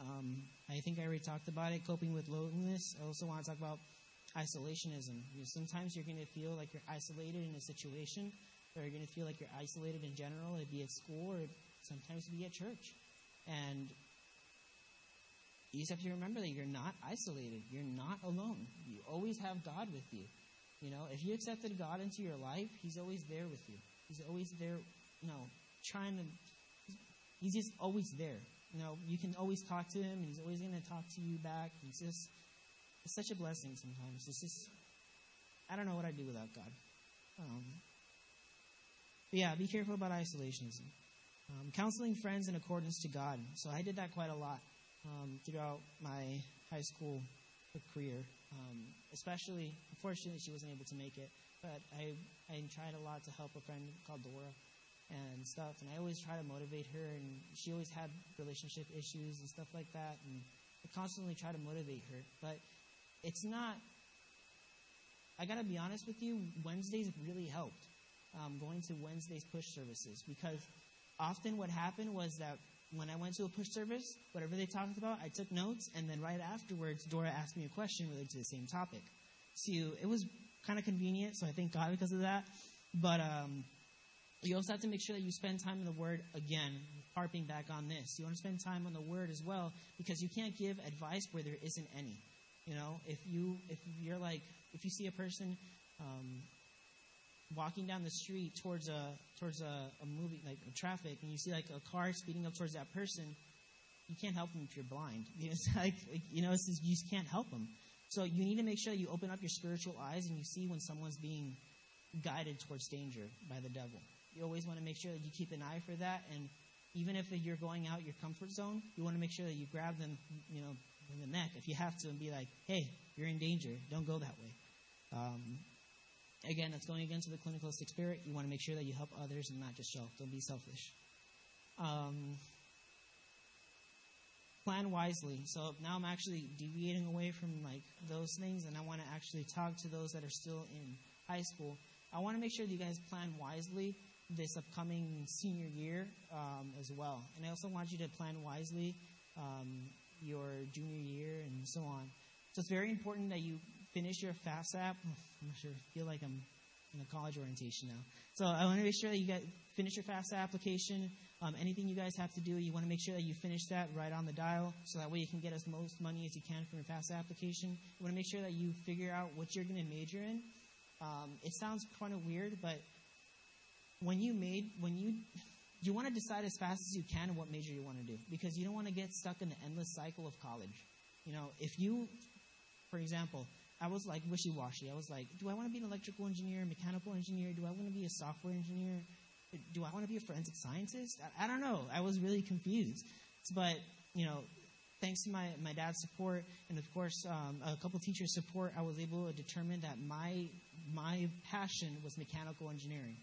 um, I think I already talked about it, coping with loneliness. I also want to talk about isolationism. You know, sometimes you're going to feel like you're isolated in a situation, or you're going to feel like you're isolated in general. It'd be at school, or sometimes it'd be at church. And you just have to remember that you're not isolated. You're not alone. You always have God with you. You know, if you accepted God into your life, He's always there with you. He's always there, you know, trying to, He's just always there. You know, you can always talk to Him, and He's always going to talk to you back. He's just, it's such a blessing sometimes. It's just, I don't know what I'd do without God. Um, but yeah, be careful about isolationism. Um, counseling friends in accordance to God. So I did that quite a lot um, throughout my high school career. Um, especially, unfortunately, she wasn't able to make it, but I, I tried a lot to help a friend called Dora and stuff, and I always try to motivate her, and she always had relationship issues and stuff like that, and I constantly try to motivate her, but it's not. I gotta be honest with you. Wednesdays really helped. Um, going to Wednesdays push services because often what happened was that when I went to a push service, whatever they talked about, I took notes, and then right afterwards, Dora asked me a question related to the same topic. So it was kind of convenient, so I thank God because of that. But um, you also have to make sure that you spend time in the Word again, harping back on this. You want to spend time on the Word as well because you can't give advice where there isn't any. You know, if you if you're like if you see a person um, walking down the street towards a towards a, a movie like traffic and you see like a car speeding up towards that person you can't help them if you're blind. [laughs] It's like you know it's just, you just can't help them. So you need to make sure you open up your spiritual eyes and you see when someone's being guided towards danger by the devil. You always want to make sure that you keep an eye for that and even if you're going out your comfort zone you want to make sure that you grab them you know in the neck if you have to and be like hey you're in danger. Don't go that way. Um, again, that's going against the clinicalistic spirit. You want to make sure that you help others and not just yourself. Don't be selfish. Um, plan wisely. So now I'm actually deviating away from like those things, and I want to actually talk to those that are still in high school. I want to make sure that you guys plan wisely this upcoming senior year um, as well. And I also want you to plan wisely um, your junior year and so on. So it's very important that you finish your FAFSA. I'm sure, I feel like I'm in a college orientation now. So I want to make sure that you get finish your FAFSA application. Um, anything you guys have to do, you want to make sure that you finish that right on the dial, so that way you can get as most money as you can from your FAFSA application. You want to make sure that you figure out what you're going to major in. Um, it sounds kind of weird, but when you made when you you want to decide as fast as you can what major you want to do because you don't want to get stuck in the endless cycle of college. You know, if you, for example, I was like wishy washy. I was like, do I want to be an electrical engineer, mechanical engineer? Do I want to be a software engineer? Do I want to be a forensic scientist? I, I don't know. I was really confused. But, you know, thanks to my, my dad's support and, of course, um, a couple teachers' support, I was able to determine that my, my passion was mechanical engineering.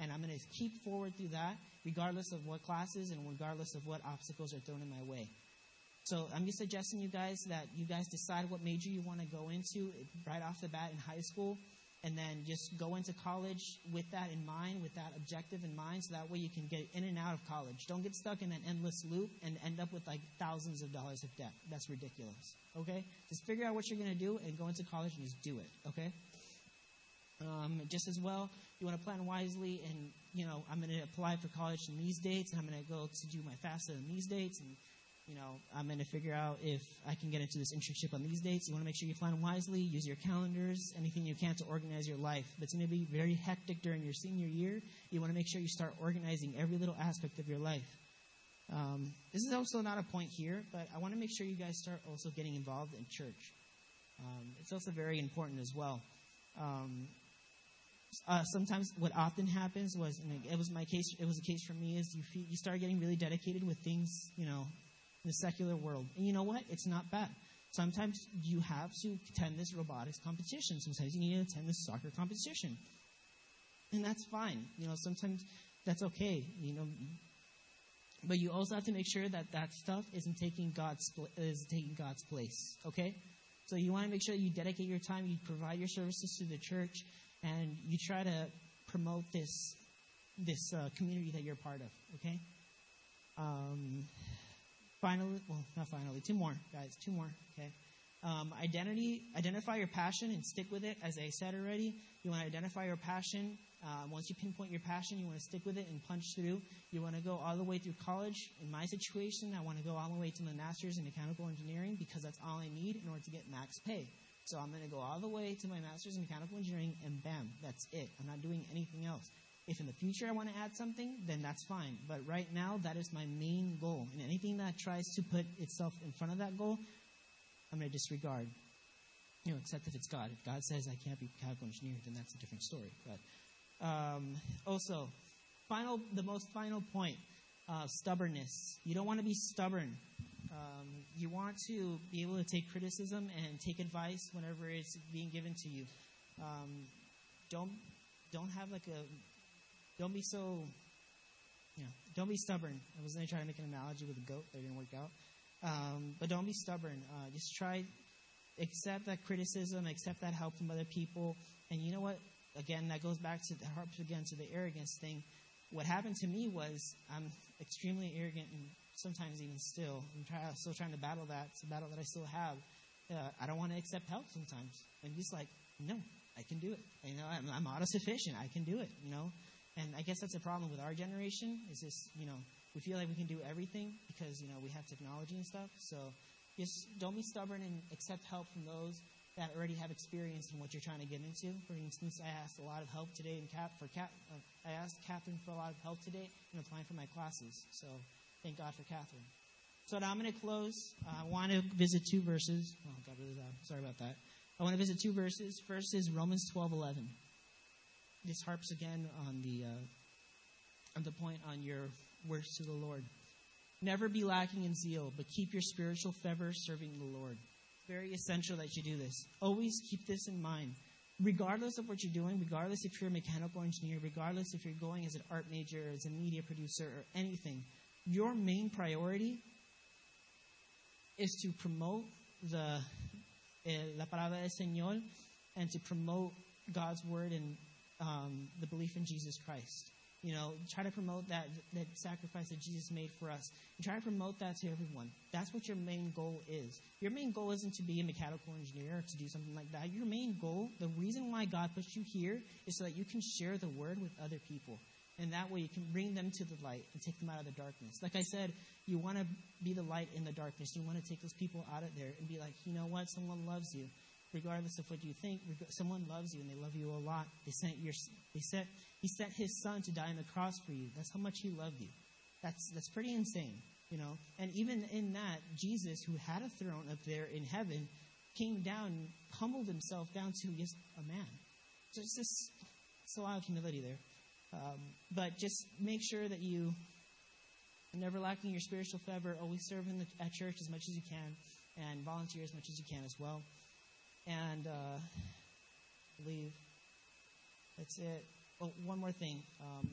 And I'm going to keep forward through that, regardless of what classes and regardless of what obstacles are thrown in my way. So I'm just suggesting you guys that you guys decide what major you want to go into right off the bat in high school, and then just go into college with that in mind, with that objective in mind, so that way you can get in and out of college. Don't get stuck in an endless loop and end up with like thousands of dollars of debt. That's ridiculous. Okay? Just figure out what you're going to do and go into college and just do it. Okay? Um, just as well, you want to plan wisely, and you know, I'm going to apply for college in these dates, and I'm going to go to do my FAFSA in these dates, and you know, I'm going to figure out if I can get into this internship on these dates. You want to make sure you plan wisely, use your calendars, anything you can to organize your life. It's going to be very hectic during your senior year. You want to make sure you start organizing every little aspect of your life. Um, this is also not a point here, but I want to make sure you guys start also getting involved in church. Um, it's also very important as well. Um, uh, sometimes what often happens was, it was my case, it was a case for me, is you feel, you start getting really dedicated with things, you know, the secular world. And you know what? It's not bad. Sometimes you have to attend this robotics competition. Sometimes you need to attend this soccer competition. And that's fine. You know, sometimes that's okay. You know, but you also have to make sure that that stuff isn't taking God's is taking God's place. Okay, so you want to make sure you dedicate your time, you provide your services to the church, and you try to promote this this uh, community that you're part of. Okay. Um, finally, well, not finally, two more, guys, two more. Okay. Um, identity, identify your passion and stick with it. As I said already, you want to identify your passion. Uh, once you pinpoint your passion, you want to stick with it and punch through. You want to go all the way through college. In my situation, I want to go all the way to the master's in mechanical engineering because that's all I need in order to get max pay. So I'm going to go all the way to my master's in mechanical engineering, and bam, that's it. I'm not doing anything else. If in the future I want to add something, then that's fine. But right now, that is my main goal. And anything that tries to put itself in front of that goal, I'm going to disregard. You know, except if it's God. If God says I can't be a mechanical engineer, then that's a different story. But um, also, final, the most final point, uh, stubbornness. You don't want to be stubborn. Um, you want to be able to take criticism and take advice whenever it's being given to you. Um, don't don't have like a don't be so, you know, don't be stubborn. I was going to try to make an analogy with a goat, that didn't work out. Um, but don't be stubborn. Uh, just try, accept that criticism, accept that help from other people. And you know what? Again, that goes back to the harps again to the arrogance thing. What happened to me was I'm extremely arrogant and sometimes even still. I'm try, still trying to battle that. It's a battle that I still have. Uh, I don't want to accept help sometimes. And he's like, no, I can do it. You know, I'm, I'm auto-sufficient. I can do it, you know. And I guess that's a problem with our generation is this, you know, we feel like we can do everything because, you know, we have technology and stuff. So just don't be stubborn and accept help from those that already have experience in what you're trying to get into. For instance, I asked a lot of help today in Cap for Cap. Uh, I asked Catherine for a lot of help today in applying for my classes. So thank God for Catherine. So now I'm going to close. Uh, I want to visit two verses. Oh. Sorry about that. I want to visit two verses. First is Romans 12:11 this harps again on the uh, on the point on your words to the Lord. Never be lacking in zeal, but keep your spiritual fervor serving the Lord. Very essential that you do this. Always keep this in mind. Regardless of what you're doing, regardless if you're a mechanical engineer, regardless if you're going as an art major, as a media producer, or anything, your main priority is to promote the eh, la palabra del Señor and to promote God's word and um, the belief in Jesus Christ. You know, try to promote that that sacrifice that Jesus made for us, and try to promote that to everyone. That's what your main goal is. Your main goal isn't to be a mechanical engineer or to do something like that. Your main goal, the reason why God put you here, is so that you can share the word with other people, and that way you can bring them to the light and take them out of the darkness. Like I said, you want to be the light in the darkness. You want to take those people out of there and be like, you know what, someone loves you regardless of what you think, someone loves you and they love you a lot. They sent your, they sent, he sent his son to die on the cross for you. That's how much he loved you. That's, that's pretty insane, you know. And even in that, Jesus, who had a throne up there in heaven, came down, humbled himself down to just a man. So it's just, it's a lot of humility there. Um, but just make sure that you never lacking your spiritual fervor. Always serve the, at church as much as you can, and volunteer as much as you can as well. And uh, believe that's it. Oh, one more thing. Um,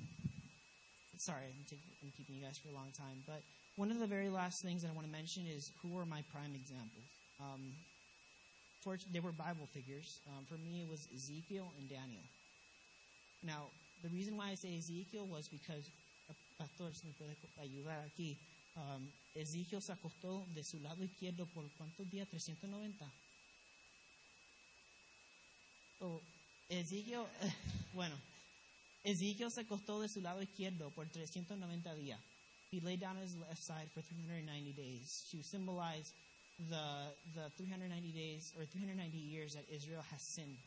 sorry, I'm, I'm, keeping you guys for a long time. But one of the very last things that I want to mention is who are my prime examples. Um, they were Bible figures. Um, for me, it was Ezekiel and Daniel. Now, the reason why I say Ezekiel was because, Pastor, si me puede ayudar aquí. Um, Ezekiel se acostó de su lado izquierdo por cuántos días? 390. Oh, Ezequiel, [laughs] bueno, Ezekiel se acostó de su lado izquierdo por 390 días. He lay down on his left side for 390 days to symbolize the the 390 days or 390 years that Israel has sinned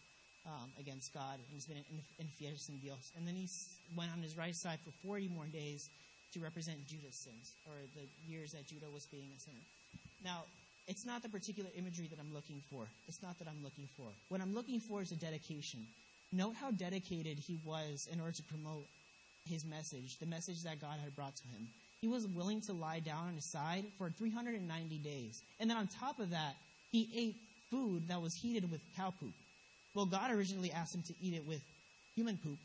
um, against God and has been infiel sin Dios. And then he went on his right side for 40 more days to represent Judah's sins or the years that Judah was being a sinner. Now, it's not the particular imagery that I'm looking for. It's not that I'm looking for. What I'm looking for is a dedication. Note how dedicated he was in order to promote his message, the message that God had brought to him. He was willing to lie down on his side for 390 days. And then on top of that, he ate food that was heated with cow poop. Well, God originally asked him to eat it with human poop.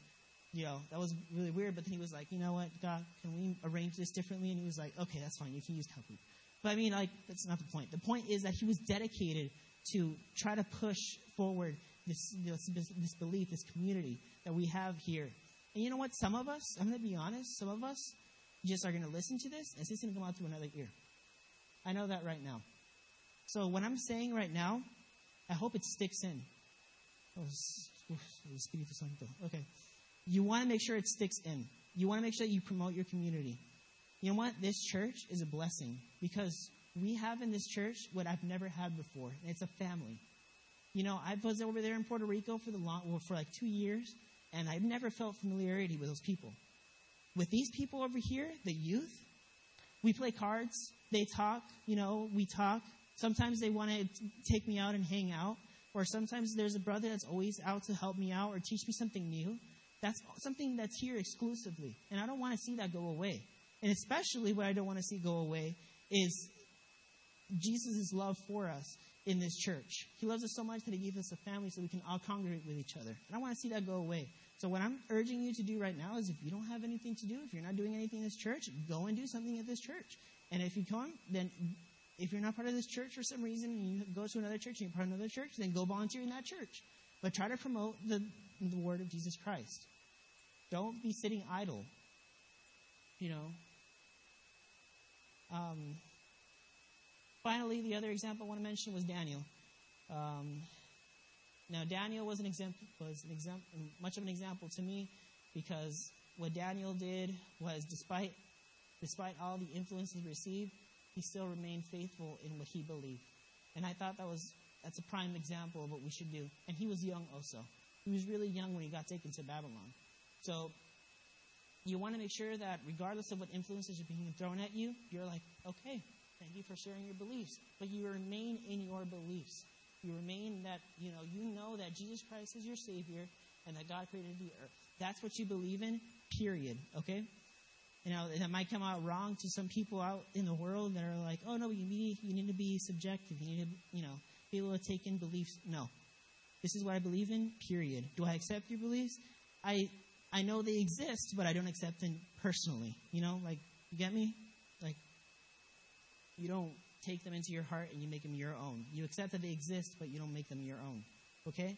You know, that was really weird, but then he was like, you know what, God, can we arrange this differently? And he was like, okay, that's fine, you can use cow poop. But I mean, like, that's not the point. The point is that he was dedicated to try to push forward this, this, this belief, this community that we have here. And you know what? Some of us, I'm going to be honest, some of us just are going to listen to this and it's going to come out through another ear. I know that right now. So what I'm saying right now, I hope it sticks in. Oh. Okay. You want to make sure it sticks in. You want to make sure that you promote your community. You know what? This church is a blessing because we have in this church what I've never had before. It's a family. You know, I was over there in Puerto Rico for the long, well, for like two years, and I've never felt familiarity with those people. With these people over here, the youth, we play cards. They talk. You know, we talk. Sometimes they want to take me out and hang out, or sometimes there's a brother that's always out to help me out or teach me something new. That's something that's here exclusively, and I don't want to see that go away. And especially what I don't want to see go away is Jesus' love for us in this church. He loves us so much that he gave us a family so we can all congregate with each other. And I want to see that go away. So what I'm urging you to do right now is if you don't have anything to do, if you're not doing anything in this church, go and do something at this church. And if you come, then if you're not part of this church for some reason and you go to another church and you're part of another church, then go volunteer in that church. But try to promote the, the word of Jesus Christ. Don't be sitting idle. You know, um, finally, the other example I want to mention was Daniel. Um, now, Daniel was an example, was an example, much of an example to me because what Daniel did was, despite despite all the influences he received, he still remained faithful in what he believed. And I thought that was that's a prime example of what we should do. And he was young also. He was really young when he got taken to Babylon. So you want to make sure that regardless of what influences are being thrown at you, you're like, okay, thank you for sharing your beliefs. But you remain in your beliefs. You remain that, you know, you know that Jesus Christ is your Savior and that God created the earth. That's what you believe in, period. Okay? You know, that might come out wrong to some people out in the world that are like, oh no, you need, you need to be subjective. You need to, you know, be able to take in beliefs. No. This is what I believe in, period. Do I accept your beliefs? I I know they exist, but I don't accept them personally. You know, like, you get me? Like, you don't take them into your heart and you make them your own. You accept that they exist, but you don't make them your own. Okay?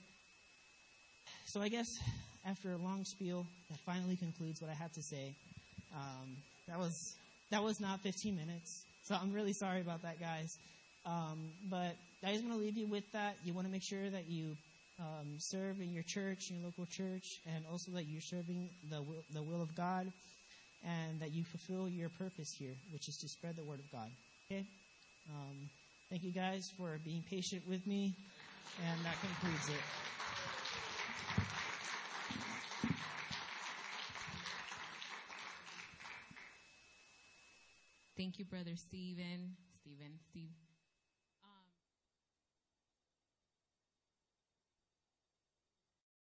So I guess after a long spiel, that finally concludes what I had to say. Um, that was that was not 15 minutes, so I'm really sorry about that, guys. Um, but I just want to leave you with that. You want to make sure that you um, serve in your church, in your local church, and also that you're serving the will, the will of God, and that you fulfill your purpose here, which is to spread the word of God. Okay. Um, thank you guys for being patient with me, and that concludes it. Thank you, Brother Stephen. Stephen.